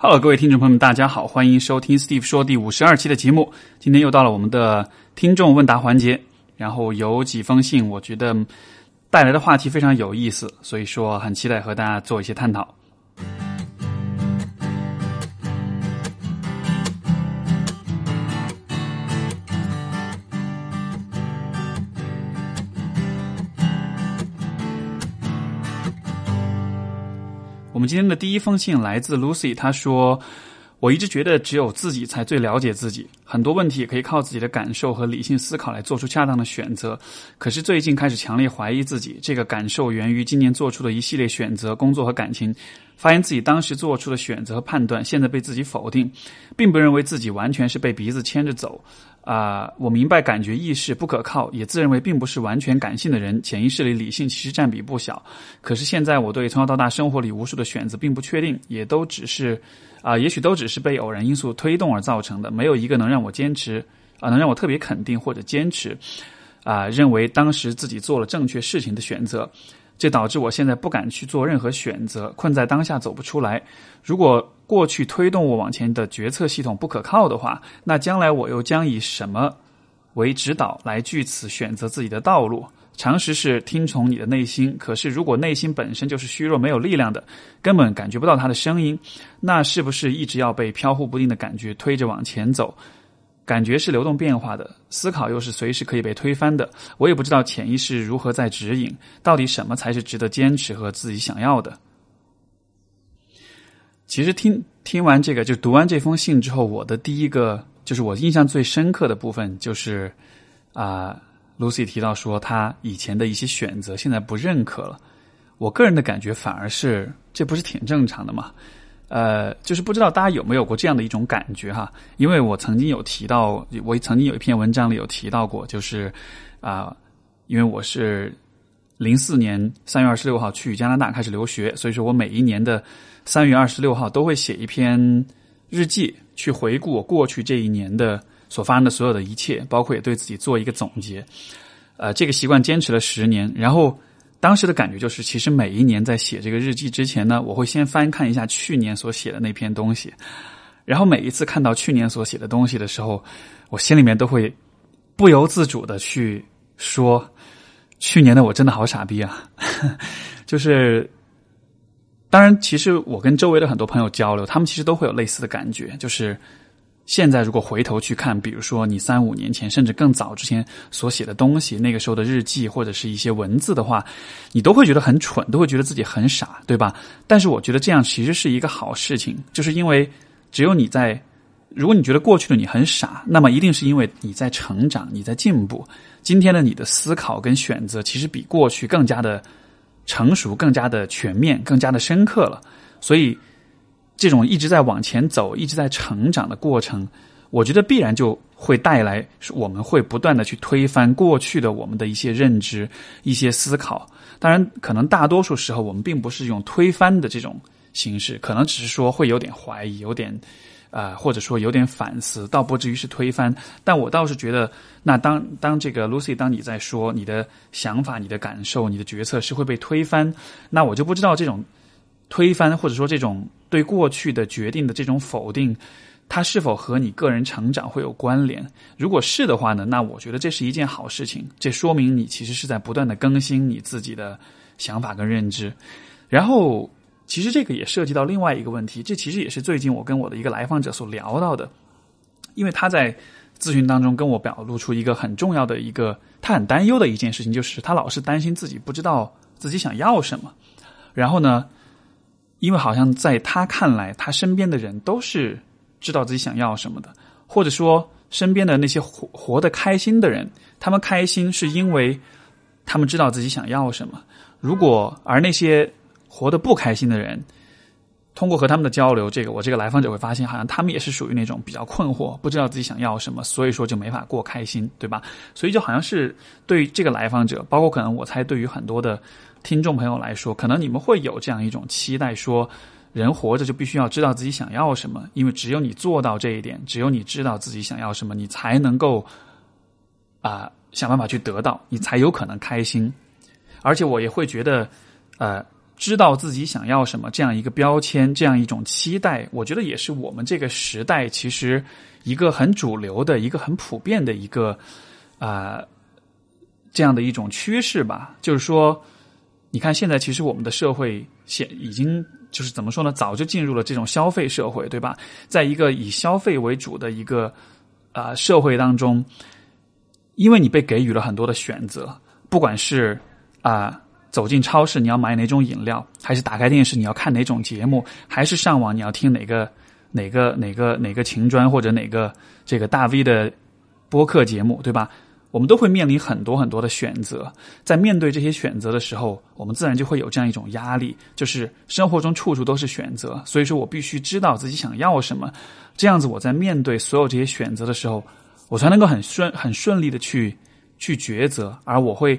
Hello，各位听众朋友们，大家好，欢迎收听 Steve 说第五十二期的节目。今天又到了我们的听众问答环节，然后有几封信，我觉得带来的话题非常有意思，所以说很期待和大家做一些探讨。我们今天的第一封信来自 Lucy，她说：“我一直觉得只有自己才最了解自己，很多问题也可以靠自己的感受和理性思考来做出恰当的选择。可是最近开始强烈怀疑自己，这个感受源于今年做出的一系列选择，工作和感情，发现自己当时做出的选择和判断，现在被自己否定，并不认为自己完全是被鼻子牵着走。”啊，我明白感觉意识不可靠，也自认为并不是完全感性的人，潜意识里理性其实占比不小。可是现在我对从小到大生活里无数的选择并不确定，也都只是啊，也许都只是被偶然因素推动而造成的，没有一个能让我坚持啊，能让我特别肯定或者坚持啊，认为当时自己做了正确事情的选择。这导致我现在不敢去做任何选择，困在当下走不出来。如果过去推动我往前的决策系统不可靠的话，那将来我又将以什么为指导来据此选择自己的道路？常识是听从你的内心，可是如果内心本身就是虚弱、没有力量的，根本感觉不到他的声音，那是不是一直要被飘忽不定的感觉推着往前走？感觉是流动变化的，思考又是随时可以被推翻的。我也不知道潜意识如何在指引，到底什么才是值得坚持和自己想要的。其实听听完这个，就读完这封信之后，我的第一个就是我印象最深刻的部分，就是啊，Lucy 提到说他以前的一些选择现在不认可了。我个人的感觉反而是，这不是挺正常的吗？呃，就是不知道大家有没有过这样的一种感觉哈？因为我曾经有提到，我曾经有一篇文章里有提到过，就是啊，因为我是零四年三月二十六号去加拿大开始留学，所以说我每一年的三月二十六号都会写一篇日记，去回顾我过去这一年的所发生的所有的一切，包括也对自己做一个总结。呃，这个习惯坚持了十年，然后。当时的感觉就是，其实每一年在写这个日记之前呢，我会先翻看一下去年所写的那篇东西，然后每一次看到去年所写的东西的时候，我心里面都会不由自主的去说，去年的我真的好傻逼啊！就是，当然，其实我跟周围的很多朋友交流，他们其实都会有类似的感觉，就是。现在如果回头去看，比如说你三五年前甚至更早之前所写的东西，那个时候的日记或者是一些文字的话，你都会觉得很蠢，都会觉得自己很傻，对吧？但是我觉得这样其实是一个好事情，就是因为只有你在，如果你觉得过去的你很傻，那么一定是因为你在成长，你在进步。今天的你的思考跟选择其实比过去更加的成熟，更加的全面，更加的深刻了，所以。这种一直在往前走、一直在成长的过程，我觉得必然就会带来，我们会不断的去推翻过去的我们的一些认知、一些思考。当然，可能大多数时候我们并不是用推翻的这种形式，可能只是说会有点怀疑、有点啊，或者说有点反思，倒不至于是推翻。但我倒是觉得，那当当这个 Lucy，当你在说你的想法、你的感受、你的决策是会被推翻，那我就不知道这种。推翻或者说这种对过去的决定的这种否定，它是否和你个人成长会有关联？如果是的话呢，那我觉得这是一件好事情。这说明你其实是在不断的更新你自己的想法跟认知。然后，其实这个也涉及到另外一个问题，这其实也是最近我跟我的一个来访者所聊到的，因为他在咨询当中跟我表露出一个很重要的一个他很担忧的一件事情，就是他老是担心自己不知道自己想要什么。然后呢？因为好像在他看来，他身边的人都是知道自己想要什么的，或者说身边的那些活活得开心的人，他们开心是因为他们知道自己想要什么。如果而那些活得不开心的人，通过和他们的交流，这个我这个来访者会发现，好像他们也是属于那种比较困惑，不知道自己想要什么，所以说就没法过开心，对吧？所以就好像是对于这个来访者，包括可能我猜对于很多的。听众朋友来说，可能你们会有这样一种期待：说，人活着就必须要知道自己想要什么，因为只有你做到这一点，只有你知道自己想要什么，你才能够啊想办法去得到，你才有可能开心。而且我也会觉得，呃，知道自己想要什么这样一个标签，这样一种期待，我觉得也是我们这个时代其实一个很主流的一个很普遍的一个啊这样的一种趋势吧。就是说，你看现在其实我们的社会现已经就是怎么说呢？早就进入了这种消费社会，对吧？在一个以消费为主的一个啊社会当中，因为你被给予了很多的选择，不管是啊。走进超市，你要买哪种饮料？还是打开电视，你要看哪种节目？还是上网，你要听哪个哪个哪个哪个秦专或者哪个这个大 V 的播客节目，对吧？我们都会面临很多很多的选择。在面对这些选择的时候，我们自然就会有这样一种压力，就是生活中处处都是选择，所以说我必须知道自己想要什么，这样子我在面对所有这些选择的时候，我才能够很顺很顺利的去去抉择，而我会。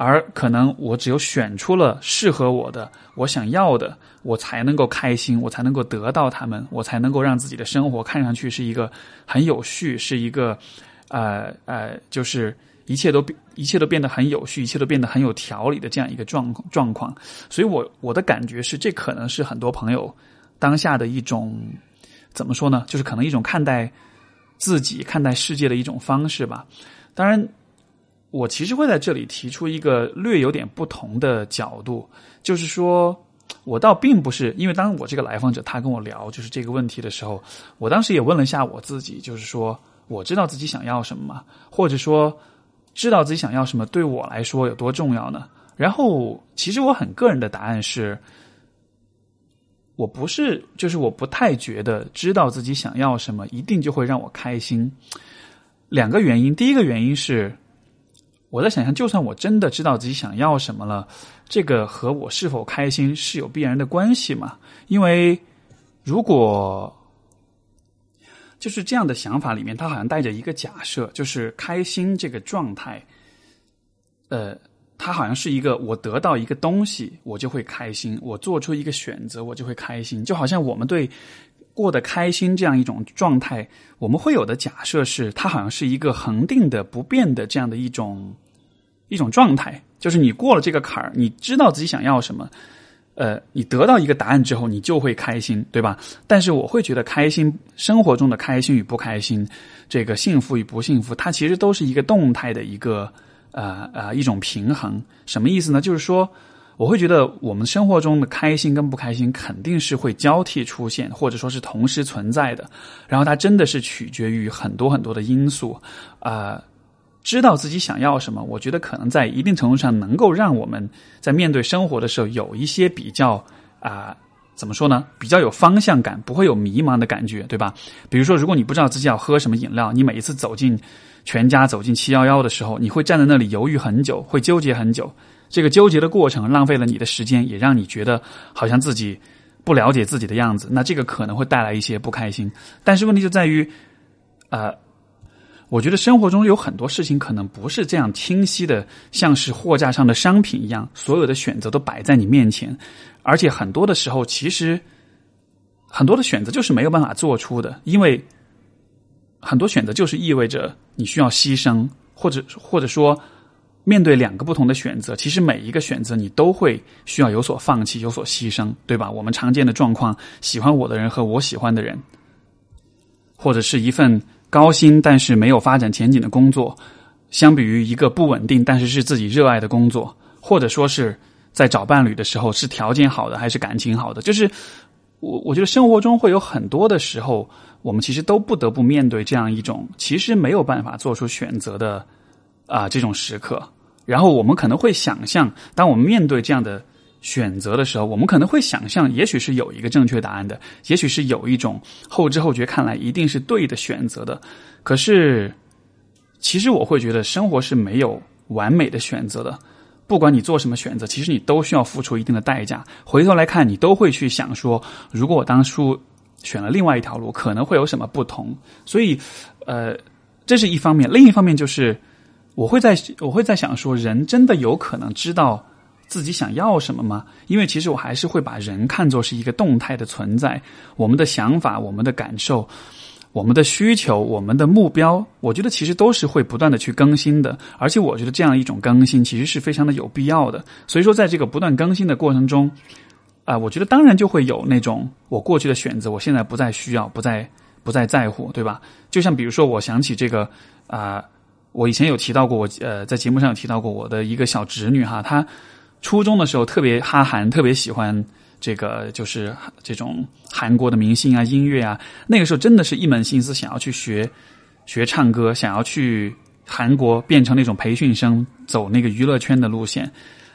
而可能我只有选出了适合我的、我想要的，我才能够开心，我才能够得到他们，我才能够让自己的生活看上去是一个很有序，是一个，呃呃，就是一切都一切都变得很有序，一切都变得很有条理的这样一个状状况。所以，我我的感觉是，这可能是很多朋友当下的一种怎么说呢？就是可能一种看待自己、看待世界的一种方式吧。当然。我其实会在这里提出一个略有点不同的角度，就是说，我倒并不是因为当我这个来访者他跟我聊就是这个问题的时候，我当时也问了一下我自己，就是说，我知道自己想要什么吗？或者说，知道自己想要什么对我来说有多重要呢？然后，其实我很个人的答案是，我不是，就是我不太觉得知道自己想要什么一定就会让我开心。两个原因，第一个原因是。我在想象，就算我真的知道自己想要什么了，这个和我是否开心是有必然的关系嘛？因为如果就是这样的想法里面，它好像带着一个假设，就是开心这个状态，呃，它好像是一个我得到一个东西，我就会开心；我做出一个选择，我就会开心。就好像我们对。过得开心这样一种状态，我们会有的假设是，它好像是一个恒定的、不变的这样的一种一种状态。就是你过了这个坎儿，你知道自己想要什么，呃，你得到一个答案之后，你就会开心，对吧？但是我会觉得，开心生活中的开心与不开心，这个幸福与不幸福，它其实都是一个动态的一个呃呃一种平衡。什么意思呢？就是说。我会觉得，我们生活中的开心跟不开心肯定是会交替出现，或者说是同时存在的。然后它真的是取决于很多很多的因素。啊，知道自己想要什么，我觉得可能在一定程度上能够让我们在面对生活的时候有一些比较啊，怎么说呢？比较有方向感，不会有迷茫的感觉，对吧？比如说，如果你不知道自己要喝什么饮料，你每一次走进全家、走进七幺幺的时候，你会站在那里犹豫很久，会纠结很久。这个纠结的过程浪费了你的时间，也让你觉得好像自己不了解自己的样子。那这个可能会带来一些不开心。但是问题就在于，呃，我觉得生活中有很多事情可能不是这样清晰的，像是货架上的商品一样，所有的选择都摆在你面前。而且很多的时候，其实很多的选择就是没有办法做出的，因为很多选择就是意味着你需要牺牲，或者或者说。面对两个不同的选择，其实每一个选择你都会需要有所放弃、有所牺牲，对吧？我们常见的状况，喜欢我的人和我喜欢的人，或者是一份高薪但是没有发展前景的工作，相比于一个不稳定但是是自己热爱的工作，或者说是在找伴侣的时候，是条件好的还是感情好的？就是我我觉得生活中会有很多的时候，我们其实都不得不面对这样一种其实没有办法做出选择的啊这种时刻。然后我们可能会想象，当我们面对这样的选择的时候，我们可能会想象，也许是有一个正确答案的，也许是有一种后知后觉看来一定是对的选择的。可是，其实我会觉得生活是没有完美的选择的。不管你做什么选择，其实你都需要付出一定的代价。回头来看，你都会去想说，如果我当初选了另外一条路，可能会有什么不同。所以，呃，这是一方面，另一方面就是。我会在我会在想说，人真的有可能知道自己想要什么吗？因为其实我还是会把人看作是一个动态的存在，我们的想法、我们的感受，我们的需求、我们的目标，我觉得其实都是会不断的去更新的，而且我觉得这样一种更新其实是非常的有必要的。所以说，在这个不断更新的过程中，啊，我觉得当然就会有那种我过去的选择，我现在不再需要，不再不再在乎，对吧？就像比如说，我想起这个啊，我以前有提到过，我呃在节目上有提到过我的一个小侄女哈，她初中的时候特别哈韩，特别喜欢。这个就是这种韩国的明星啊，音乐啊，那个时候真的是一门心思想要去学学唱歌，想要去韩国变成那种培训生，走那个娱乐圈的路线。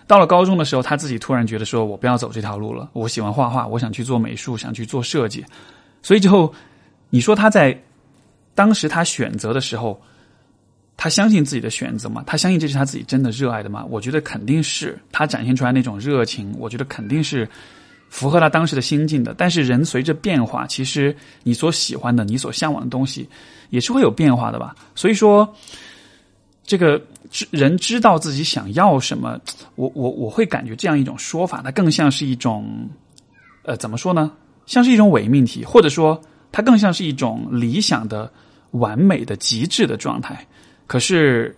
到了高中的时候，他自己突然觉得说：“我不要走这条路了，我喜欢画画，我想去做美术，想去做设计。”所以之后，你说他在当时他选择的时候，他相信自己的选择吗？他相信这是他自己真的热爱的吗？我觉得肯定是他展现出来那种热情，我觉得肯定是。符合他当时的心境的，但是人随着变化，其实你所喜欢的、你所向往的东西也是会有变化的吧。所以说，这个人知道自己想要什么，我我我会感觉这样一种说法，它更像是一种，呃，怎么说呢？像是一种伪命题，或者说它更像是一种理想的、完美的、极致的状态。可是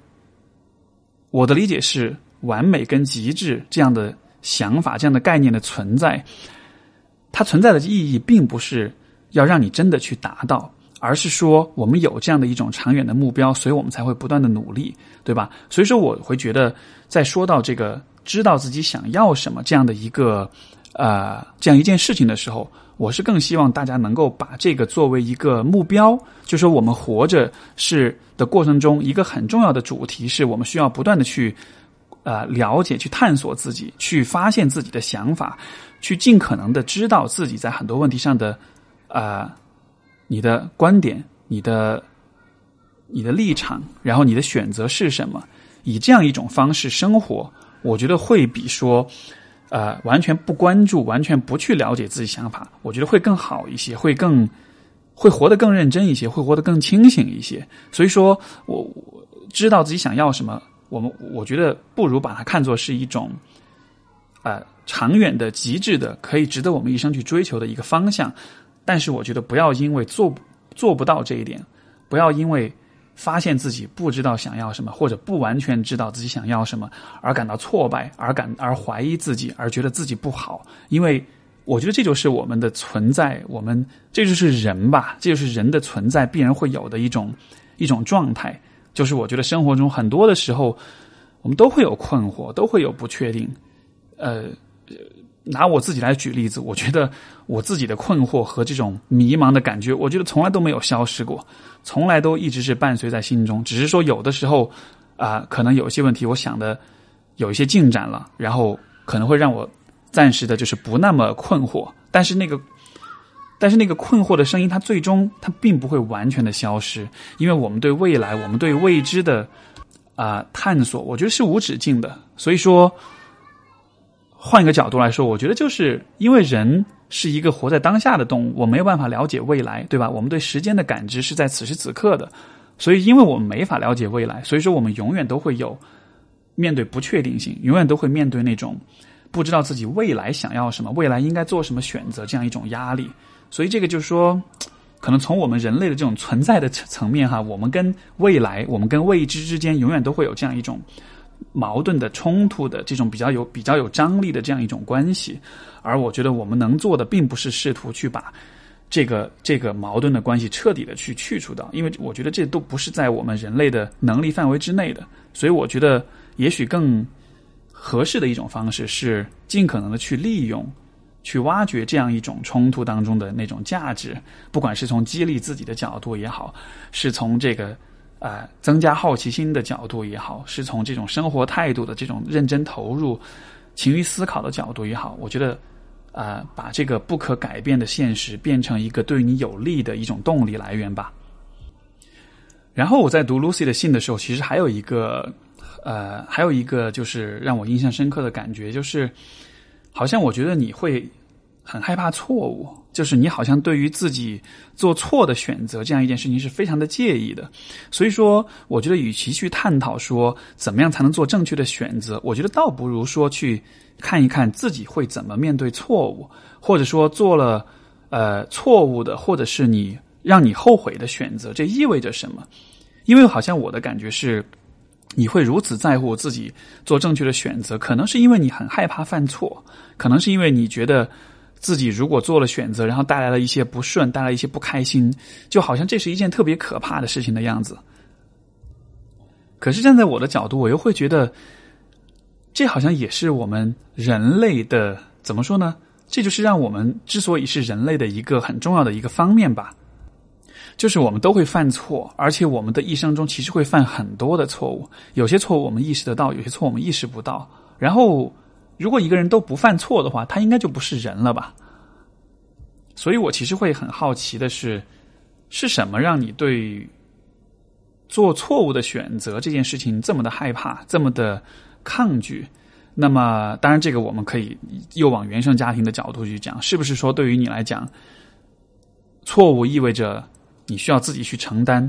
我的理解是，完美跟极致这样的。想法这样的概念的存在，它存在的意义并不是要让你真的去达到，而是说我们有这样的一种长远的目标，所以我们才会不断的努力，对吧？所以说我会觉得，在说到这个知道自己想要什么这样的一个呃这样一件事情的时候，我是更希望大家能够把这个作为一个目标，就说我们活着是的过程中一个很重要的主题，是我们需要不断的去。呃，了解、去探索自己，去发现自己的想法，去尽可能的知道自己在很多问题上的，呃，你的观点、你的、你的立场，然后你的选择是什么？以这样一种方式生活，我觉得会比说，呃，完全不关注、完全不去了解自己想法，我觉得会更好一些，会更会活得更认真一些，会活得更清醒一些。所以说，我我知道自己想要什么。我们我觉得不如把它看作是一种，呃，长远的、极致的，可以值得我们一生去追求的一个方向。但是，我觉得不要因为做做不到这一点，不要因为发现自己不知道想要什么，或者不完全知道自己想要什么而感到挫败，而感而怀疑自己，而觉得自己不好。因为我觉得这就是我们的存在，我们这就是人吧，这就是人的存在必然会有的一种一种状态。就是我觉得生活中很多的时候，我们都会有困惑，都会有不确定。呃，拿我自己来举例子，我觉得我自己的困惑和这种迷茫的感觉，我觉得从来都没有消失过，从来都一直是伴随在心中。只是说有的时候啊，可能有一些问题，我想的有一些进展了，然后可能会让我暂时的就是不那么困惑，但是那个。但是那个困惑的声音，它最终它并不会完全的消失，因为我们对未来，我们对未知的啊探索，我觉得是无止境的。所以说，换一个角度来说，我觉得就是因为人是一个活在当下的动物，我没有办法了解未来，对吧？我们对时间的感知是在此时此刻的，所以因为我们没法了解未来，所以说我们永远都会有面对不确定性，永远都会面对那种不知道自己未来想要什么，未来应该做什么选择这样一种压力。所以这个就是说，可能从我们人类的这种存在的层面哈，我们跟未来、我们跟未知之间，永远都会有这样一种矛盾的、冲突的这种比较有、比较有张力的这样一种关系。而我觉得我们能做的，并不是试图去把这个这个矛盾的关系彻底的去去除掉，因为我觉得这都不是在我们人类的能力范围之内的。所以我觉得，也许更合适的一种方式是尽可能的去利用。去挖掘这样一种冲突当中的那种价值，不管是从激励自己的角度也好，是从这个呃增加好奇心的角度也好，是从这种生活态度的这种认真投入、勤于思考的角度也好，我觉得啊，把这个不可改变的现实变成一个对你有利的一种动力来源吧。然后我在读 Lucy 的信的时候，其实还有一个呃，还有一个就是让我印象深刻的感觉，就是。好像我觉得你会很害怕错误，就是你好像对于自己做错的选择这样一件事情是非常的介意的。所以说，我觉得与其去探讨说怎么样才能做正确的选择，我觉得倒不如说去看一看自己会怎么面对错误，或者说做了呃错误的，或者是你让你后悔的选择，这意味着什么？因为好像我的感觉是，你会如此在乎自己做正确的选择，可能是因为你很害怕犯错，可能是因为你觉得自己如果做了选择，然后带来了一些不顺，带来一些不开心，就好像这是一件特别可怕的事情的样子。可是站在我的角度，我又会觉得，这好像也是我们人类的怎么说呢？这就是让我们之所以是人类的一个很重要的一个方面吧。就是我们都会犯错，而且我们的一生中其实会犯很多的错误。有些错误我们意识得到，有些错误我们意识不到。然后，如果一个人都不犯错的话，他应该就不是人了吧？所以我其实会很好奇的是，是什么让你对做错误的选择这件事情这么的害怕，这么的抗拒？那么，当然，这个我们可以又往原生家庭的角度去讲，是不是说对于你来讲，错误意味着？你需要自己去承担，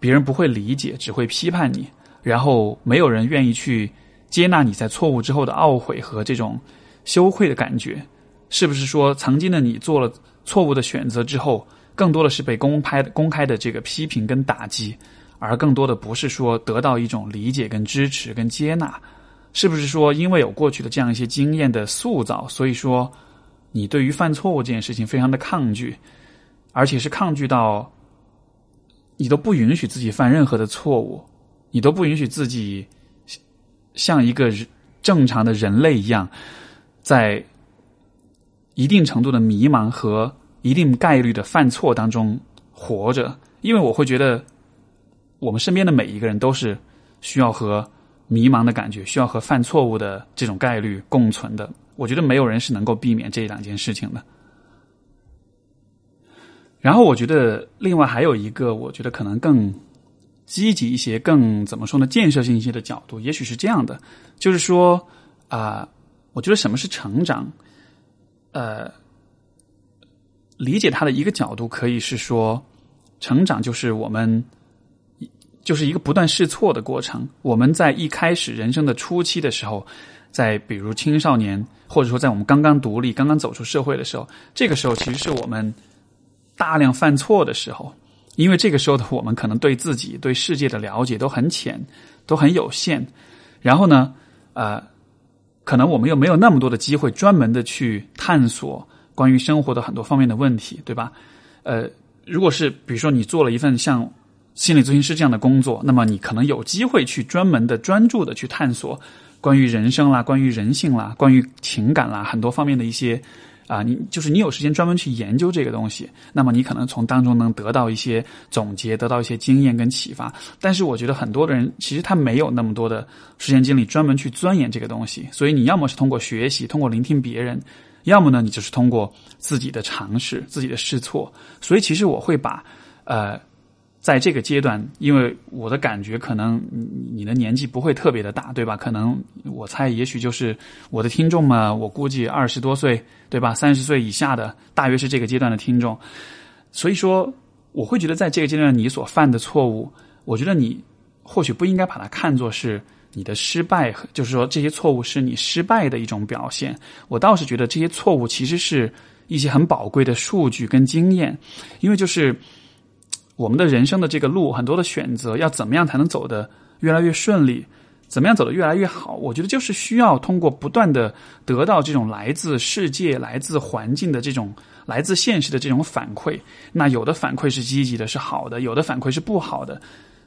别人不会理解，只会批判你，然后没有人愿意去接纳你在错误之后的懊悔和这种羞愧的感觉，是不是说曾经的你做了错误的选择之后，更多的是被公开公开的这个批评跟打击，而更多的不是说得到一种理解跟支持跟接纳，是不是说因为有过去的这样一些经验的塑造，所以说你对于犯错误这件事情非常的抗拒，而且是抗拒到。你都不允许自己犯任何的错误，你都不允许自己像一个正常的人类一样，在一定程度的迷茫和一定概率的犯错当中活着。因为我会觉得，我们身边的每一个人都是需要和迷茫的感觉、需要和犯错误的这种概率共存的。我觉得没有人是能够避免这两件事情的。然后我觉得，另外还有一个，我觉得可能更积极一些、更怎么说呢，建设性一些的角度，也许是这样的，就是说啊，我觉得什么是成长？呃，理解它的一个角度可以是说，成长就是我们就是一个不断试错的过程。我们在一开始人生的初期的时候，在比如青少年，或者说在我们刚刚独立、刚刚走出社会的时候，这个时候其实是我们。大量犯错的时候，因为这个时候的我们可能对自己、对世界的了解都很浅，都很有限。然后呢，呃，可能我们又没有那么多的机会专门的去探索关于生活的很多方面的问题，对吧？呃，如果是比如说你做了一份像心理咨询师这样的工作，那么你可能有机会去专门的、专注的去探索关于人生啦、关于人性啦、关于情感啦很多方面的一些。啊，你就是你有时间专门去研究这个东西，那么你可能从当中能得到一些总结，得到一些经验跟启发。但是我觉得很多的人其实他没有那么多的时间精力专门去钻研这个东西，所以你要么是通过学习，通过聆听别人，要么呢你就是通过自己的尝试、自己的试错。所以其实我会把呃。在这个阶段，因为我的感觉可能你的年纪不会特别的大，对吧？可能我猜，也许就是我的听众嘛，我估计二十多岁，对吧？三十岁以下的，大约是这个阶段的听众。所以说，我会觉得在这个阶段你所犯的错误，我觉得你或许不应该把它看作是你的失败，就是说这些错误是你失败的一种表现。我倒是觉得这些错误其实是一些很宝贵的数据跟经验，因为就是。我们的人生的这个路，很多的选择要怎么样才能走得越来越顺利？怎么样走得越来越好？我觉得就是需要通过不断的得到这种来自世界、来自环境的这种、来自现实的这种反馈。那有的反馈是积极的，是好的；有的反馈是不好的。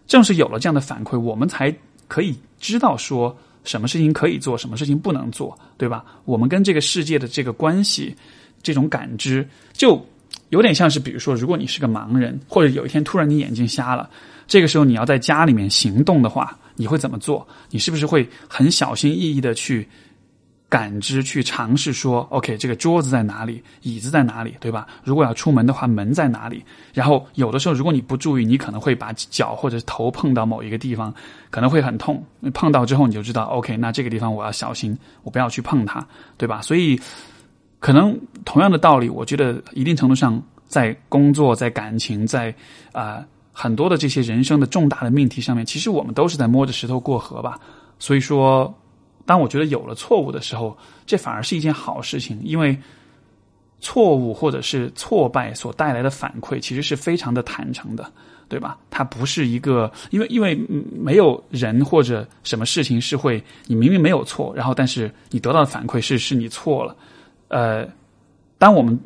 正是有了这样的反馈，我们才可以知道说什么事情可以做，什么事情不能做，对吧？我们跟这个世界的这个关系，这种感知就。有点像是，比如说，如果你是个盲人，或者有一天突然你眼睛瞎了，这个时候你要在家里面行动的话，你会怎么做？你是不是会很小心翼翼的去感知、去尝试说，OK，这个桌子在哪里，椅子在哪里，对吧？如果要出门的话，门在哪里？然后有的时候，如果你不注意，你可能会把脚或者头碰到某一个地方，可能会很痛。碰到之后你就知道，OK，那这个地方我要小心，我不要去碰它，对吧？所以。可能同样的道理，我觉得一定程度上，在工作、在感情、在啊很多的这些人生的重大的命题上面，其实我们都是在摸着石头过河吧。所以说，当我觉得有了错误的时候，这反而是一件好事情，因为错误或者是挫败所带来的反馈，其实是非常的坦诚的，对吧？它不是一个，因为因为没有人或者什么事情是会，你明明没有错，然后但是你得到的反馈是是你错了。呃，当我们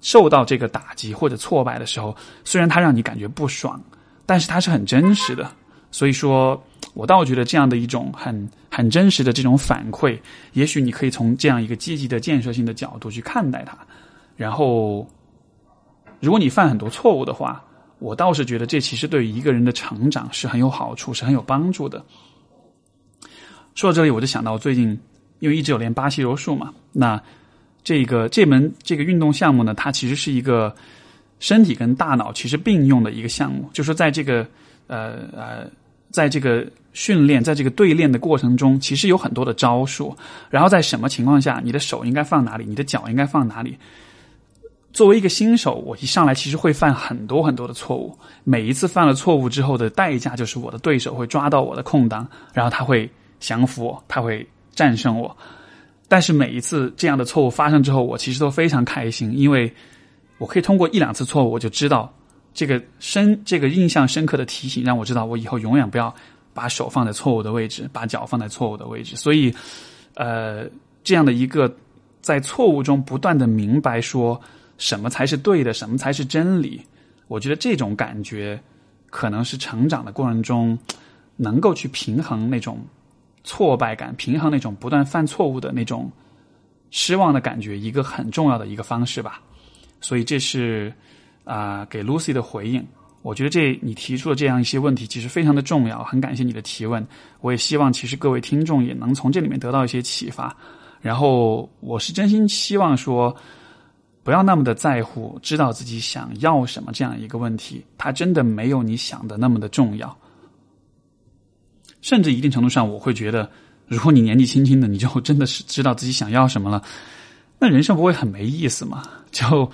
受到这个打击或者挫败的时候，虽然它让你感觉不爽，但是它是很真实的。所以说，我倒觉得这样的一种很很真实的这种反馈，也许你可以从这样一个积极的建设性的角度去看待它。然后，如果你犯很多错误的话，我倒是觉得这其实对于一个人的成长是很有好处，是很有帮助的。说到这里，我就想到最近因为一直有练巴西柔术嘛，那这个这门这个运动项目呢，它其实是一个身体跟大脑其实并用的一个项目，就说在这个呃呃。在这个训练，在这个对练的过程中，其实有很多的招数。然后在什么情况下，你的手应该放哪里，你的脚应该放哪里？作为一个新手，我一上来其实会犯很多很多的错误。每一次犯了错误之后的代价，就是我的对手会抓到我的空档，然后他会降服我，他会战胜我。但是每一次这样的错误发生之后，我其实都非常开心，因为我可以通过一两次错误，我就知道。这个深，这个印象深刻的提醒，让我知道我以后永远不要把手放在错误的位置，把脚放在错误的位置。所以，呃，这样的一个在错误中不断的明白说什么才是对的，什么才是真理，我觉得这种感觉可能是成长的过程中能够去平衡那种挫败感，平衡那种不断犯错误的那种失望的感觉，一个很重要的一个方式吧。所以这是。啊，给 Lucy 的回应，我觉得这你提出的这样一些问题，其实非常的重要。很感谢你的提问，我也希望其实各位听众也能从这里面得到一些启发。然后，我是真心希望说，不要那么的在乎知道自己想要什么这样一个问题，它真的没有你想的那么的重要。甚至一定程度上，我会觉得，如果你年纪轻轻的，你就真的是知道自己想要什么了，那人生不会很没意思吗？就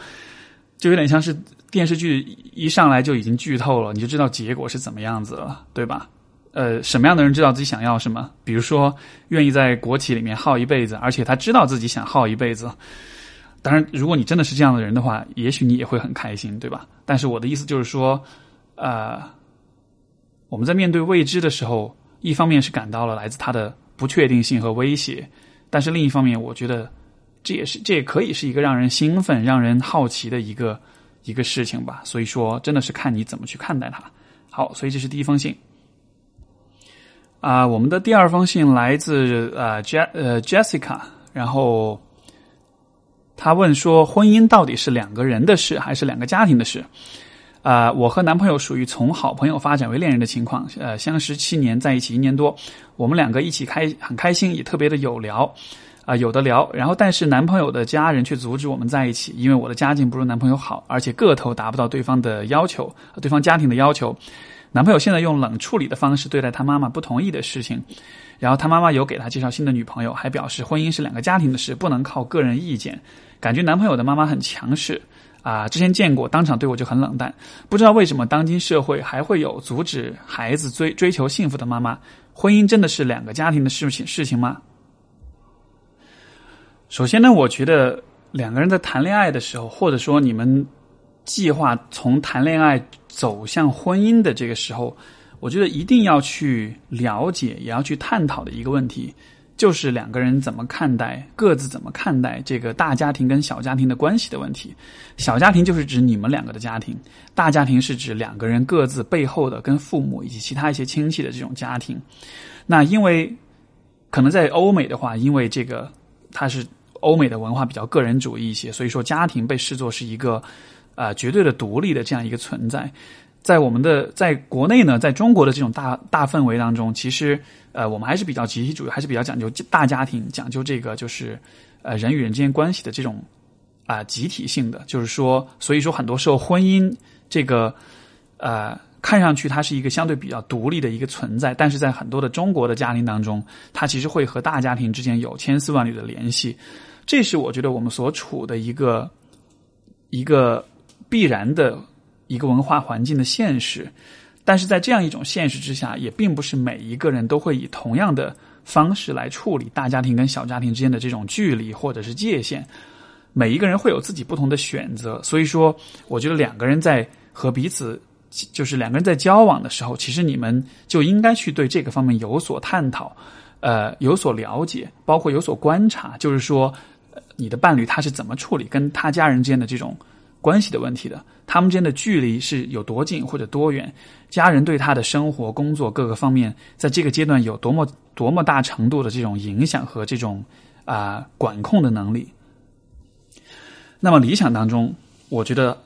就有点像是。电视剧一上来就已经剧透了，你就知道结果是怎么样子了，对吧？呃，什么样的人知道自己想要什么？比如说，愿意在国企里面耗一辈子，而且他知道自己想耗一辈子。当然，如果你真的是这样的人的话，也许你也会很开心，对吧？但是我的意思就是说，呃，我们在面对未知的时候，一方面是感到了来自他的不确定性和威胁，但是另一方面，我觉得这也是这也可以是一个让人兴奋、让人好奇的一个。一个事情吧，所以说真的是看你怎么去看待它。好，所以这是第一封信。啊，我们的第二封信来自呃 J 呃 Jessica，然后他问说，婚姻到底是两个人的事还是两个家庭的事？啊，我和男朋友属于从好朋友发展为恋人的情况，呃，相识七年，在一起一年多，我们两个一起开很开心，也特别的有聊。啊，有的聊，然后但是男朋友的家人却阻止我们在一起，因为我的家境不如男朋友好，而且个头达不到对方的要求，对方家庭的要求。男朋友现在用冷处理的方式对待他妈妈不同意的事情，然后他妈妈有给他介绍新的女朋友，还表示婚姻是两个家庭的事，不能靠个人意见。感觉男朋友的妈妈很强势啊，之前见过，当场对我就很冷淡。不知道为什么当今社会还会有阻止孩子追追求幸福的妈妈？婚姻真的是两个家庭的事情事情吗？首先呢，我觉得两个人在谈恋爱的时候，或者说你们计划从谈恋爱走向婚姻的这个时候，我觉得一定要去了解，也要去探讨的一个问题，就是两个人怎么看待，各自怎么看待这个大家庭跟小家庭的关系的问题。小家庭就是指你们两个的家庭，大家庭是指两个人各自背后的跟父母以及其他一些亲戚的这种家庭。那因为可能在欧美的话，因为这个它是。欧美的文化比较个人主义一些，所以说家庭被视作是一个，呃，绝对的独立的这样一个存在。在我们的在国内呢，在中国的这种大大氛围当中，其实呃，我们还是比较集体主义，还是比较讲究大家庭，讲究这个就是呃人与人之间关系的这种啊集体性的。就是说，所以说很多时候婚姻这个呃。看上去它是一个相对比较独立的一个存在，但是在很多的中国的家庭当中，它其实会和大家庭之间有千丝万缕的联系。这是我觉得我们所处的一个一个必然的一个文化环境的现实。但是在这样一种现实之下，也并不是每一个人都会以同样的方式来处理大家庭跟小家庭之间的这种距离或者是界限。每一个人会有自己不同的选择，所以说，我觉得两个人在和彼此，就是两个人在交往的时候，其实你们就应该去对这个方面有所探讨，呃，有所了解，包括有所观察，就是说，你的伴侣他是怎么处理跟他家人之间的这种关系的问题的，他们之间的距离是有多近或者多远，家人对他的生活、工作各个方面，在这个阶段有多么多么大程度的这种影响和这种啊管控的能力。那么理想当中，我觉得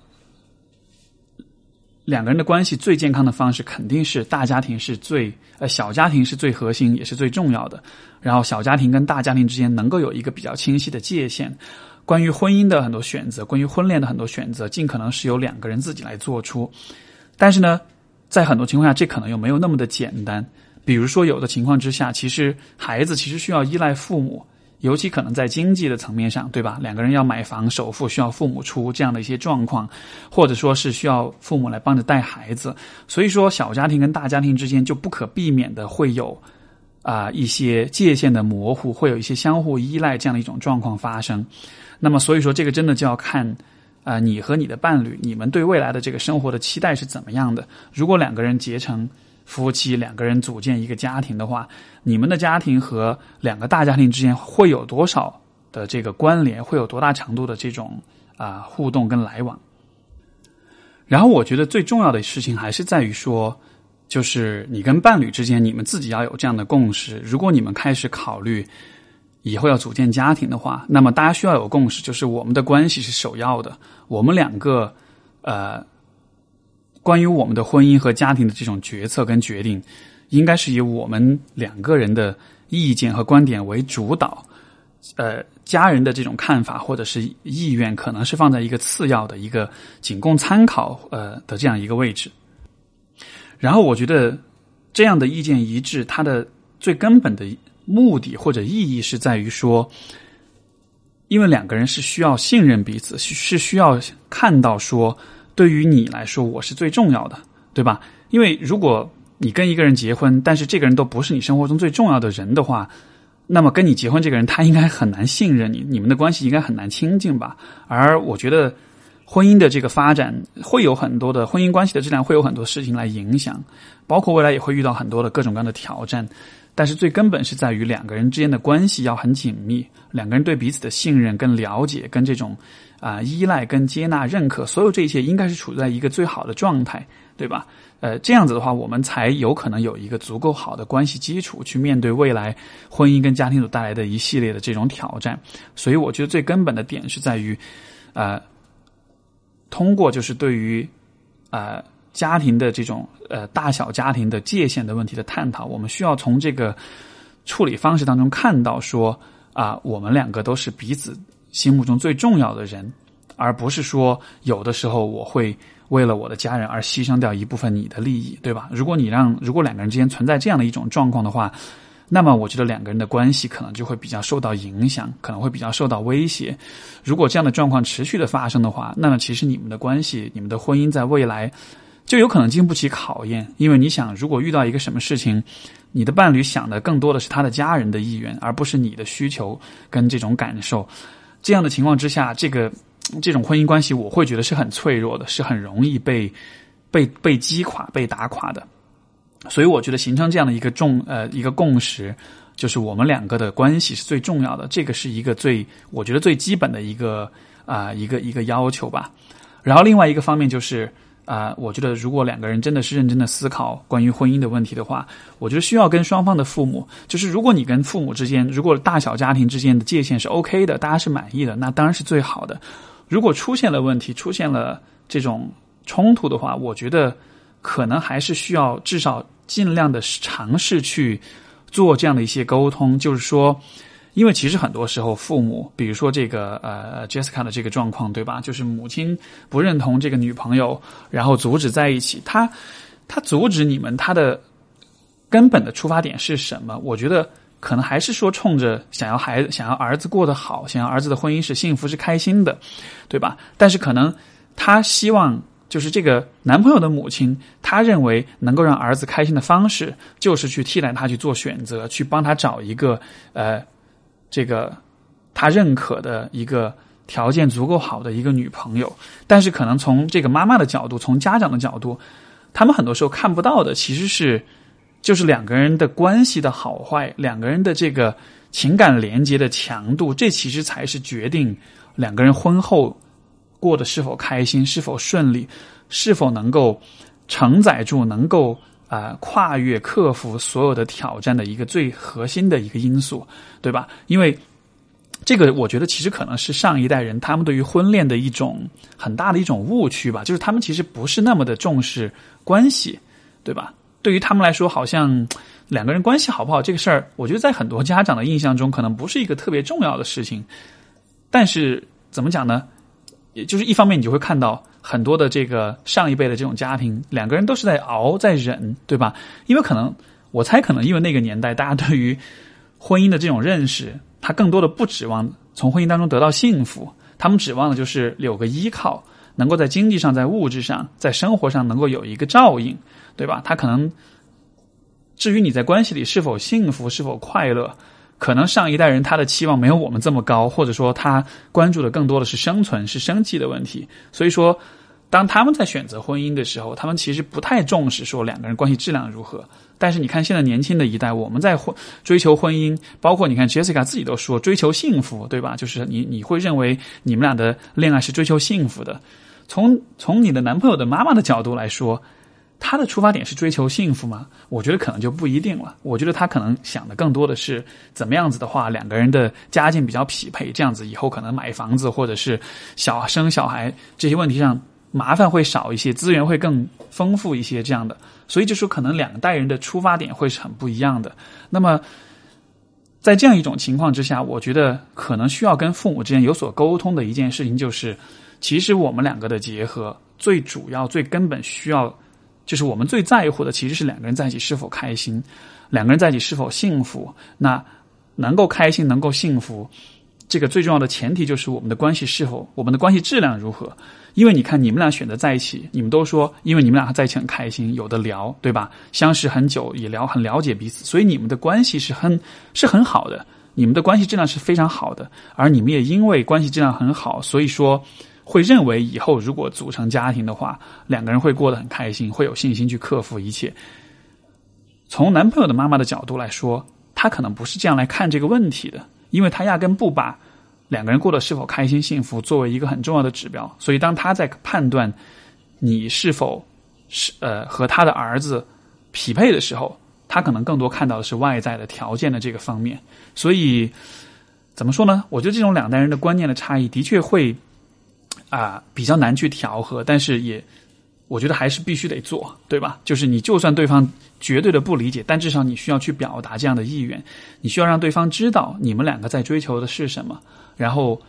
两个人的关系最健康的方式肯定是大家庭是最呃小家庭是最核心也是最重要的。然后小家庭跟大家庭之间能够有一个比较清晰的界限。关于婚姻的很多选择，关于婚恋的很多选择，尽可能是由两个人自己来做出。但是呢，在很多情况下，这可能又没有那么的简单。比如说，有的情况之下，其实孩子其实需要依赖父母。尤其可能在经济的层面上，对吧？两个人要买房，首付需要父母出，这样的一些状况，或者说是需要父母来帮着带孩子。所以说，小家庭跟大家庭之间就不可避免的会有啊一些界限的模糊，会有一些相互依赖这样的一种状况发生。那么，所以说这个真的就要看啊你和你的伴侣，你们对未来的这个生活的期待是怎么样的。如果两个人结成。夫妻两个人组建一个家庭的话，你们的家庭和两个大家庭之间会有多少的这个关联？会有多大程度的这种啊互动跟来往？然后我觉得最重要的事情还是在于说，就是你跟伴侣之间，你们自己要有这样的共识。如果你们开始考虑以后要组建家庭的话，那么大家需要有共识，就是我们的关系是首要的。我们两个呃。关于我们的婚姻和家庭的这种决策跟决定，应该是以我们两个人的意见和观点为主导，呃，家人的这种看法或者是意愿，可能是放在一个次要的一个仅供参考呃的这样一个位置。然后，我觉得这样的意见一致，它的最根本的目的或者意义是在于说，因为两个人是需要信任彼此，是需要看到说。对于你来说，我是最重要的，对吧？因为如果你跟一个人结婚，但是这个人都不是你生活中最重要的人的话，那么跟你结婚这个人，他应该很难信任你，你们的关系应该很难亲近吧？而我觉得，婚姻的这个发展会有很多的婚姻关系的质量会有很多事情来影响，包括未来也会遇到很多的各种各样的挑战。但是最根本是在于两个人之间的关系要很紧密，两个人对彼此的信任、跟了解、跟这种。啊，依赖跟接纳、认可，所有这一切应该是处在一个最好的状态，对吧？呃，这样子的话，我们才有可能有一个足够好的关系基础，去面对未来婚姻跟家庭所带来的一系列的这种挑战。所以，我觉得最根本的点是在于，呃，通过就是对于呃家庭的这种呃大小家庭的界限的问题的探讨，我们需要从这个处理方式当中看到说啊，我们两个都是彼此。心目中最重要的人，而不是说有的时候我会为了我的家人而牺牲掉一部分你的利益，对吧？如果你让如果两个人之间存在这样的一种状况的话，那么我觉得两个人的关系可能就会比较受到影响，可能会比较受到威胁。如果这样的状况持续的发生的话，那么其实你们的关系、你们的婚姻在未来就有可能经不起考验。因为你想，如果遇到一个什么事情，你的伴侣想的更多的是他的家人的意愿，而不是你的需求跟这种感受。这样的情况之下，这个这种婚姻关系，我会觉得是很脆弱的，是很容易被被被击垮、被打垮的。所以，我觉得形成这样的一个重呃一个共识，就是我们两个的关系是最重要的。这个是一个最我觉得最基本的一个啊一个一个要求吧。然后，另外一个方面就是。啊，我觉得如果两个人真的是认真的思考关于婚姻的问题的话，我觉得需要跟双方的父母，就是如果你跟父母之间，如果大小家庭之间的界限是 OK 的，大家是满意的，那当然是最好的。如果出现了问题，出现了这种冲突的话，我觉得可能还是需要至少尽量的尝试去做这样的一些沟通，就是说。因为其实很多时候，父母，比如说这个呃，Jessica 的这个状况，对吧？就是母亲不认同这个女朋友，然后阻止在一起。他他阻止你们，他的根本的出发点是什么？我觉得可能还是说冲着想要孩子、想要儿子过得好，想要儿子的婚姻是幸福、是开心的，对吧？但是可能他希望，就是这个男朋友的母亲，他认为能够让儿子开心的方式，就是去替代他去做选择，去帮他找一个呃。这个他认可的一个条件足够好的一个女朋友，但是可能从这个妈妈的角度，从家长的角度，他们很多时候看不到的，其实是就是两个人的关系的好坏，两个人的这个情感连接的强度，这其实才是决定两个人婚后过得是否开心、是否顺利、是否能够承载住、能够啊跨越、克服所有的挑战的一个最核心的一个因素，对吧？因为。这个我觉得其实可能是上一代人他们对于婚恋的一种很大的一种误区吧，就是他们其实不是那么的重视关系，对吧？对于他们来说，好像两个人关系好不好这个事儿，我觉得在很多家长的印象中，可能不是一个特别重要的事情。但是怎么讲呢？也就是一方面，你就会看到很多的这个上一辈的这种家庭，两个人都是在熬在忍，对吧？因为可能我猜，可能因为那个年代大家对于婚姻的这种认识。他更多的不指望从婚姻当中得到幸福，他们指望的就是有个依靠，能够在经济上、在物质上、在生活上能够有一个照应，对吧？他可能至于你在关系里是否幸福、是否快乐，可能上一代人他的期望没有我们这么高，或者说他关注的更多的是生存、是生计的问题，所以说。当他们在选择婚姻的时候，他们其实不太重视说两个人关系质量如何。但是你看现在年轻的一代，我们在婚追求婚姻，包括你看 Jessica 自己都说追求幸福，对吧？就是你你会认为你们俩的恋爱是追求幸福的。从从你的男朋友的妈妈的角度来说，他的出发点是追求幸福吗？我觉得可能就不一定了。我觉得他可能想的更多的是怎么样子的话，两个人的家境比较匹配，这样子以后可能买房子或者是小生小孩这些问题上。麻烦会少一些，资源会更丰富一些，这样的，所以就说可能两代人的出发点会是很不一样的。那么，在这样一种情况之下，我觉得可能需要跟父母之间有所沟通的一件事情，就是其实我们两个的结合，最主要、最根本需要，就是我们最在乎的，其实是两个人在一起是否开心，两个人在一起是否幸福。那能够开心，能够幸福，这个最重要的前提就是我们的关系是否，我们的关系质量如何。因为你看，你们俩选择在一起，你们都说，因为你们俩在一起很开心，有的聊，对吧？相识很久，也聊很了解彼此，所以你们的关系是很是很好的，你们的关系质量是非常好的。而你们也因为关系质量很好，所以说会认为以后如果组成家庭的话，两个人会过得很开心，会有信心去克服一切。从男朋友的妈妈的角度来说，他可能不是这样来看这个问题的，因为他压根不把。两个人过得是否开心幸福，作为一个很重要的指标。所以，当他在判断你是否是呃和他的儿子匹配的时候，他可能更多看到的是外在的条件的这个方面。所以，怎么说呢？我觉得这种两代人的观念的差异，的确会啊比较难去调和。但是，也我觉得还是必须得做，对吧？就是你就算对方绝对的不理解，但至少你需要去表达这样的意愿，你需要让对方知道你们两个在追求的是什么。然后，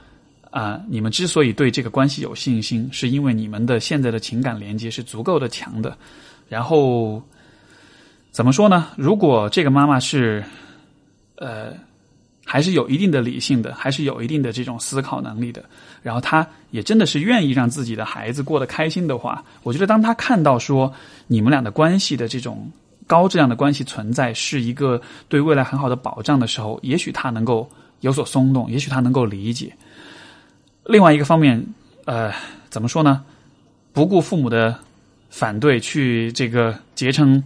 啊，你们之所以对这个关系有信心，是因为你们的现在的情感连接是足够的强的。然后，怎么说呢？如果这个妈妈是，呃，还是有一定的理性的，还是有一定的这种思考能力的，然后他也真的是愿意让自己的孩子过得开心的话，我觉得当他看到说你们俩的关系的这种高质量的关系存在，是一个对未来很好的保障的时候，也许他能够。有所松动，也许他能够理解。另外一个方面，呃，怎么说呢？不顾父母的反对，去这个结成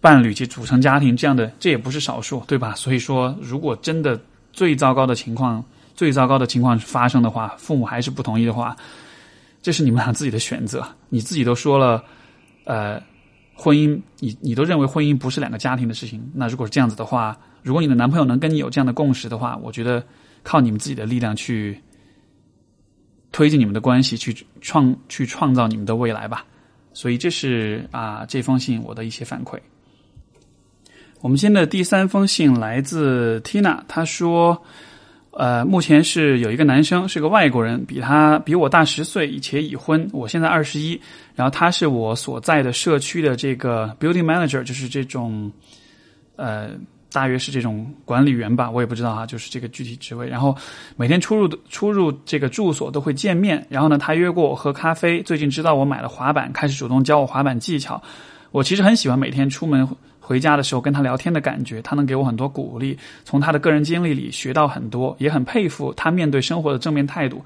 伴侣，去组成家庭，这样的这也不是少数，对吧？所以说，如果真的最糟糕的情况，最糟糕的情况发生的话，父母还是不同意的话，这是你们俩自己的选择。你自己都说了，呃，婚姻，你你都认为婚姻不是两个家庭的事情，那如果是这样子的话。如果你的男朋友能跟你有这样的共识的话，我觉得靠你们自己的力量去推进你们的关系，去创去创造你们的未来吧。所以这是啊这封信我的一些反馈。我们今天的第三封信来自 Tina，她说，呃，目前是有一个男生是个外国人，比他比我大十岁，且已婚。我现在二十一，然后他是我所在的社区的这个 building manager，就是这种呃。大约是这种管理员吧，我也不知道哈，就是这个具体职位。然后每天出入的出入这个住所都会见面。然后呢，他约过我喝咖啡。最近知道我买了滑板，开始主动教我滑板技巧。我其实很喜欢每天出门回家的时候跟他聊天的感觉，他能给我很多鼓励，从他的个人经历里学到很多，也很佩服他面对生活的正面态度。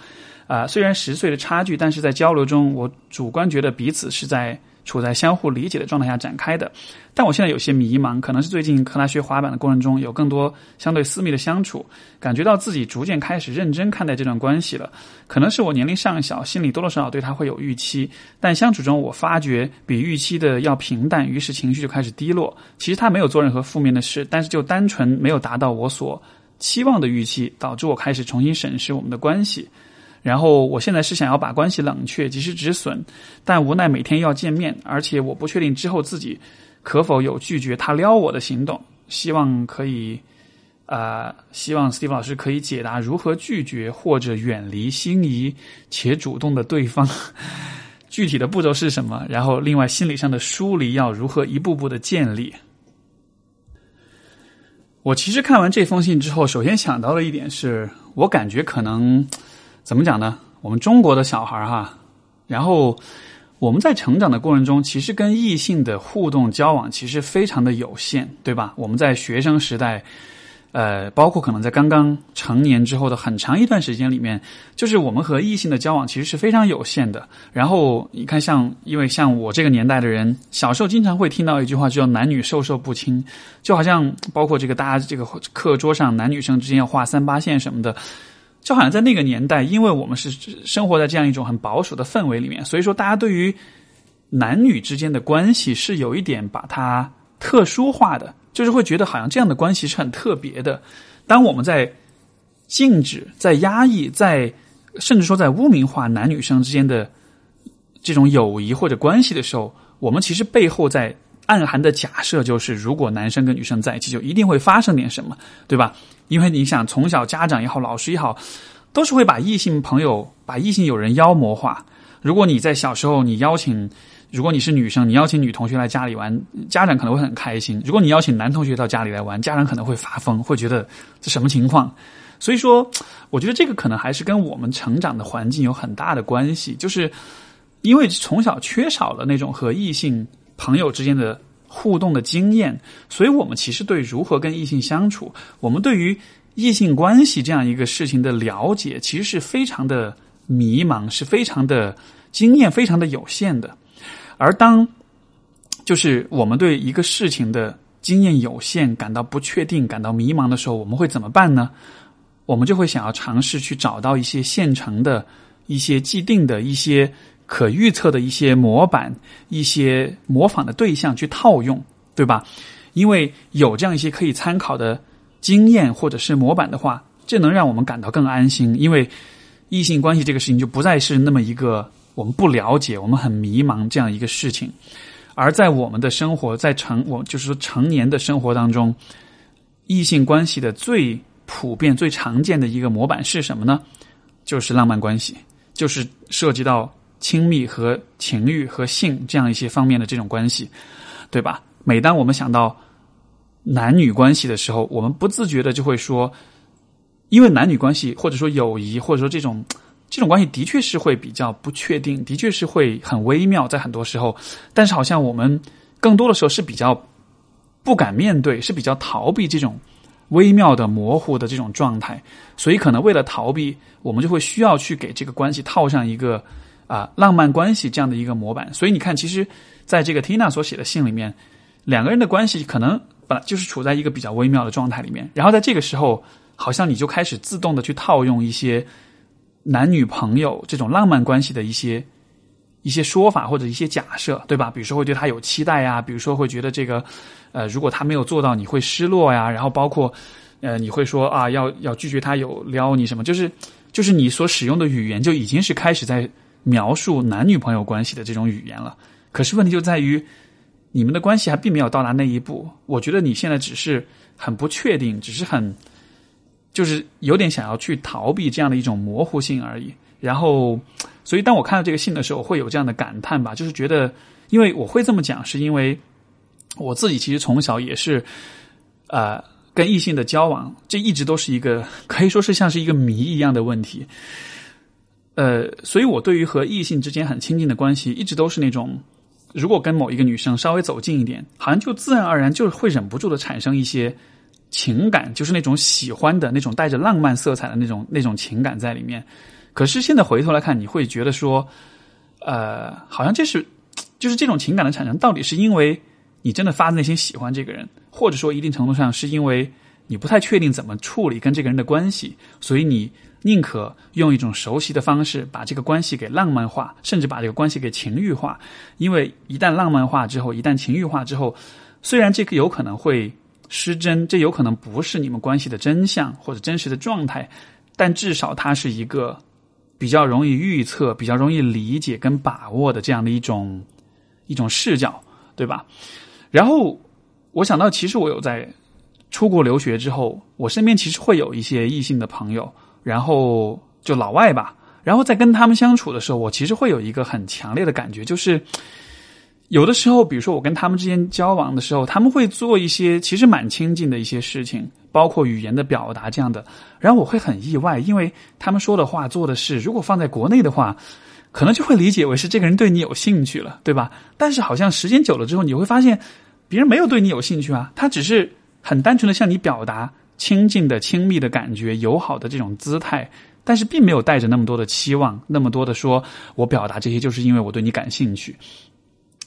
啊，虽然十岁的差距，但是在交流中，我主观觉得彼此是在。处在相互理解的状态下展开的，但我现在有些迷茫，可能是最近和他学滑板的过程中有更多相对私密的相处，感觉到自己逐渐开始认真看待这段关系了。可能是我年龄尚小，心里多多少少对他会有预期，但相处中我发觉比预期的要平淡，于是情绪就开始低落。其实他没有做任何负面的事，但是就单纯没有达到我所期望的预期，导致我开始重新审视我们的关系。然后我现在是想要把关系冷却，及时止损，但无奈每天要见面，而且我不确定之后自己可否有拒绝他撩我的行动。希望可以，呃，希望 Steve 老师可以解答如何拒绝或者远离心仪且主动的对方，具体的步骤是什么？然后另外心理上的疏离要如何一步步的建立？我其实看完这封信之后，首先想到的一点是我感觉可能。怎么讲呢？我们中国的小孩哈，然后我们在成长的过程中，其实跟异性的互动交往其实非常的有限，对吧？我们在学生时代，呃，包括可能在刚刚成年之后的很长一段时间里面，就是我们和异性的交往其实是非常有限的。然后你看，像因为像我这个年代的人，小时候经常会听到一句话，叫“男女授受不亲”，就好像包括这个大家这个课桌上男女生之间要画三八线什么的。就好像在那个年代，因为我们是生活在这样一种很保守的氛围里面，所以说大家对于男女之间的关系是有一点把它特殊化的，就是会觉得好像这样的关系是很特别的。当我们在禁止、在压抑、在甚至说在污名化男女生之间的这种友谊或者关系的时候，我们其实背后在暗含的假设就是，如果男生跟女生在一起，就一定会发生点什么，对吧？因为你想，从小家长也好，老师也好，都是会把异性朋友、把异性友人妖魔化。如果你在小时候，你邀请，如果你是女生，你邀请女同学来家里玩，家长可能会很开心；如果你邀请男同学到家里来玩，家长可能会发疯，会觉得这什么情况？所以说，我觉得这个可能还是跟我们成长的环境有很大的关系，就是因为从小缺少了那种和异性朋友之间的。互动的经验，所以我们其实对如何跟异性相处，我们对于异性关系这样一个事情的了解，其实是非常的迷茫，是非常的经验非常的有限的。而当就是我们对一个事情的经验有限，感到不确定、感到迷茫的时候，我们会怎么办呢？我们就会想要尝试去找到一些现成的、一些既定的一些。可预测的一些模板、一些模仿的对象去套用，对吧？因为有这样一些可以参考的经验或者是模板的话，这能让我们感到更安心。因为异性关系这个事情就不再是那么一个我们不了解、我们很迷茫这样一个事情。而在我们的生活，在成我就是说成年的生活当中，异性关系的最普遍、最常见的一个模板是什么呢？就是浪漫关系，就是涉及到。亲密和情欲和性这样一些方面的这种关系，对吧？每当我们想到男女关系的时候，我们不自觉的就会说，因为男女关系或者说友谊或者说这种这种关系的确是会比较不确定，的确是会很微妙，在很多时候，但是好像我们更多的时候是比较不敢面对，是比较逃避这种微妙的模糊的这种状态，所以可能为了逃避，我们就会需要去给这个关系套上一个。啊，浪漫关系这样的一个模板，所以你看，其实在这个 Tina 所写的信里面，两个人的关系可能本来就是处在一个比较微妙的状态里面，然后在这个时候，好像你就开始自动的去套用一些男女朋友这种浪漫关系的一些一些说法或者一些假设，对吧？比如说会对他有期待呀，比如说会觉得这个呃，如果他没有做到，你会失落呀，然后包括呃，你会说啊，要要拒绝他有撩你什么，就是就是你所使用的语言就已经是开始在。描述男女朋友关系的这种语言了，可是问题就在于，你们的关系还并没有到达那一步。我觉得你现在只是很不确定，只是很，就是有点想要去逃避这样的一种模糊性而已。然后，所以当我看到这个信的时候，会有这样的感叹吧，就是觉得，因为我会这么讲，是因为我自己其实从小也是，呃，跟异性的交往，这一直都是一个可以说是像是一个谜一样的问题。呃，所以我对于和异性之间很亲近的关系，一直都是那种如果跟某一个女生稍微走近一点，好像就自然而然就会忍不住的产生一些情感，就是那种喜欢的那种带着浪漫色彩的那种那种情感在里面。可是现在回头来看，你会觉得说，呃，好像这是就是这种情感的产生，到底是因为你真的发自内心喜欢这个人，或者说一定程度上是因为你不太确定怎么处理跟这个人的关系，所以你。宁可用一种熟悉的方式把这个关系给浪漫化，甚至把这个关系给情欲化，因为一旦浪漫化之后，一旦情欲化之后，虽然这个有可能会失真，这有可能不是你们关系的真相或者真实的状态，但至少它是一个比较容易预测、比较容易理解跟把握的这样的一种一种视角，对吧？然后我想到，其实我有在出国留学之后，我身边其实会有一些异性的朋友。然后就老外吧，然后在跟他们相处的时候，我其实会有一个很强烈的感觉，就是有的时候，比如说我跟他们之间交往的时候，他们会做一些其实蛮亲近的一些事情，包括语言的表达这样的，然后我会很意外，因为他们说的话、做的事，如果放在国内的话，可能就会理解为是这个人对你有兴趣了，对吧？但是好像时间久了之后，你会发现别人没有对你有兴趣啊，他只是很单纯的向你表达。亲近的、亲密的感觉，友好的这种姿态，但是并没有带着那么多的期望，那么多的说，我表达这些就是因为我对你感兴趣。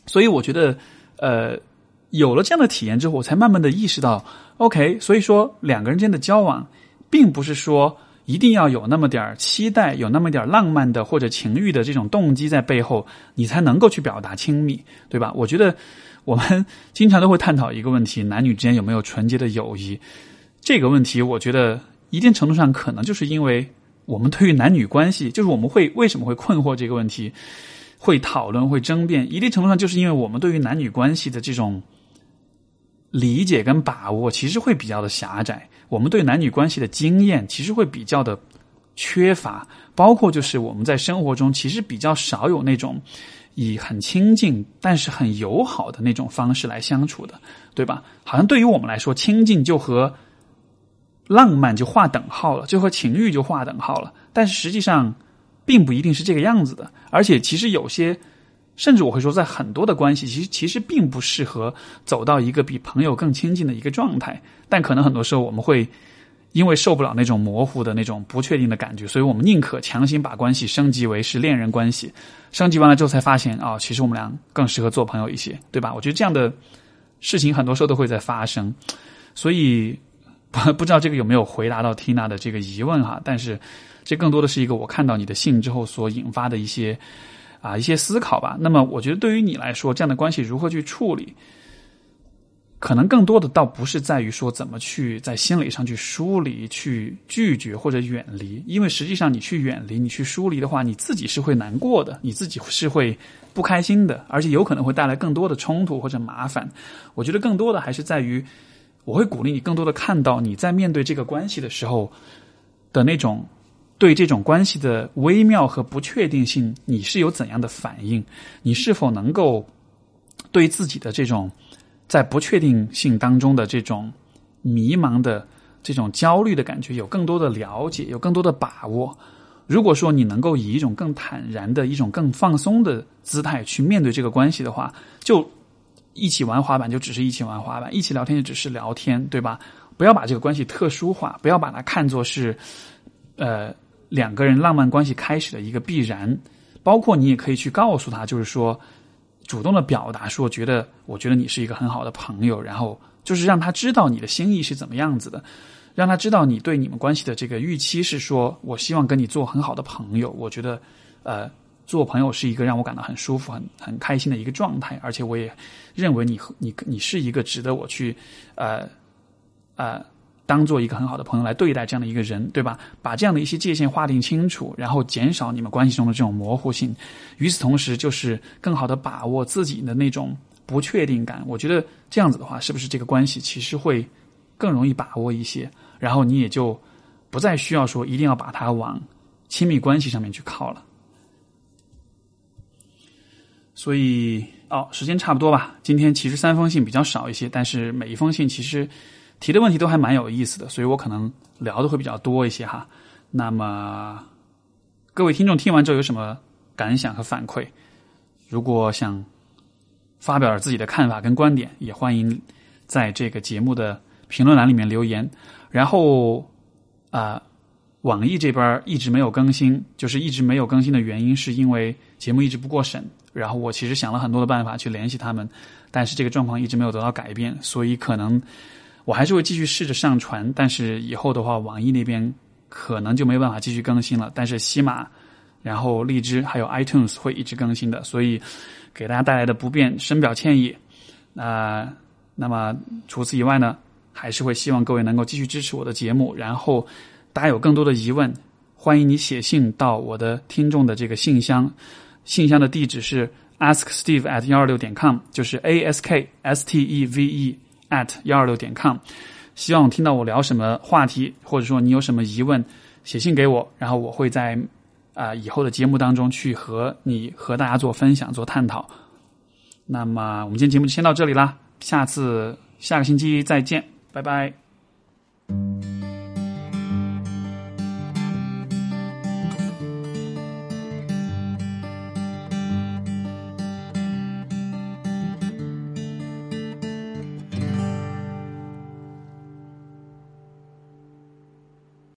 所以我觉得，呃，有了这样的体验之后，我才慢慢的意识到，OK，所以说两个人之间的交往，并不是说一定要有那么点期待，有那么点浪漫的或者情欲的这种动机在背后，你才能够去表达亲密，对吧？我觉得我们 经常都会探讨一个问题：男女之间有没有纯洁的友谊？这个问题，我觉得一定程度上可能就是因为我们对于男女关系，就是我们会为什么会困惑这个问题，会讨论、会争辩，一定程度上就是因为我们对于男女关系的这种理解跟把握，其实会比较的狭窄。我们对男女关系的经验，其实会比较的缺乏，包括就是我们在生活中其实比较少有那种以很亲近但是很友好的那种方式来相处的，对吧？好像对于我们来说，亲近就和浪漫就划等号了，就和情欲就划等号了。但是实际上，并不一定是这个样子的。而且，其实有些，甚至我会说，在很多的关系，其实其实并不适合走到一个比朋友更亲近的一个状态。但可能很多时候，我们会因为受不了那种模糊的那种不确定的感觉，所以我们宁可强行把关系升级为是恋人关系。升级完了之后，才发现啊，其实我们俩更适合做朋友一些，对吧？我觉得这样的事情很多时候都会在发生，所以。不 不知道这个有没有回答到 Tina 的这个疑问哈，但是这更多的是一个我看到你的信之后所引发的一些啊一些思考吧。那么我觉得对于你来说，这样的关系如何去处理，可能更多的倒不是在于说怎么去在心理上去梳理、去拒绝或者远离，因为实际上你去远离、你去疏离的话，你自己是会难过的，你自己是会不开心的，而且有可能会带来更多的冲突或者麻烦。我觉得更多的还是在于。我会鼓励你更多的看到你在面对这个关系的时候的那种对这种关系的微妙和不确定性，你是有怎样的反应？你是否能够对自己的这种在不确定性当中的这种迷茫的这种焦虑的感觉有更多的了解，有更多的把握？如果说你能够以一种更坦然的一种更放松的姿态去面对这个关系的话，就。一起玩滑板就只是一起玩滑板，一起聊天就只是聊天，对吧？不要把这个关系特殊化，不要把它看作是，呃，两个人浪漫关系开始的一个必然。包括你也可以去告诉他，就是说，主动的表达说，觉得我觉得你是一个很好的朋友，然后就是让他知道你的心意是怎么样子的，让他知道你对你们关系的这个预期是说，我希望跟你做很好的朋友。我觉得，呃。做朋友是一个让我感到很舒服、很很开心的一个状态，而且我也认为你你你是一个值得我去呃呃当做一个很好的朋友来对待这样的一个人，对吧？把这样的一些界限划定清楚，然后减少你们关系中的这种模糊性。与此同时，就是更好的把握自己的那种不确定感。我觉得这样子的话，是不是这个关系其实会更容易把握一些？然后你也就不再需要说一定要把它往亲密关系上面去靠了。所以哦，时间差不多吧。今天其实三封信比较少一些，但是每一封信其实提的问题都还蛮有意思的，所以我可能聊的会比较多一些哈。那么各位听众听完之后有什么感想和反馈？如果想发表自己的看法跟观点，也欢迎在这个节目的评论栏里面留言。然后啊，网易这边一直没有更新，就是一直没有更新的原因，是因为节目一直不过审。然后我其实想了很多的办法去联系他们，但是这个状况一直没有得到改变，所以可能我还是会继续试着上传。但是以后的话，网易那边可能就没有办法继续更新了。但是西马、然后荔枝还有 iTunes 会一直更新的，所以给大家带来的不便深表歉意。那那么除此以外呢，还是会希望各位能够继续支持我的节目。然后大家有更多的疑问，欢迎你写信到我的听众的这个信箱。信箱的地址是 asksteve at 幺二六点 com，就是 a s k s t e v e at 幺二六点 com。希望听到我聊什么话题，或者说你有什么疑问，写信给我，然后我会在啊以后的节目当中去和你和大家做分享、做探讨。那么我们今天节目就先到这里啦，下次下个星期再见，拜拜。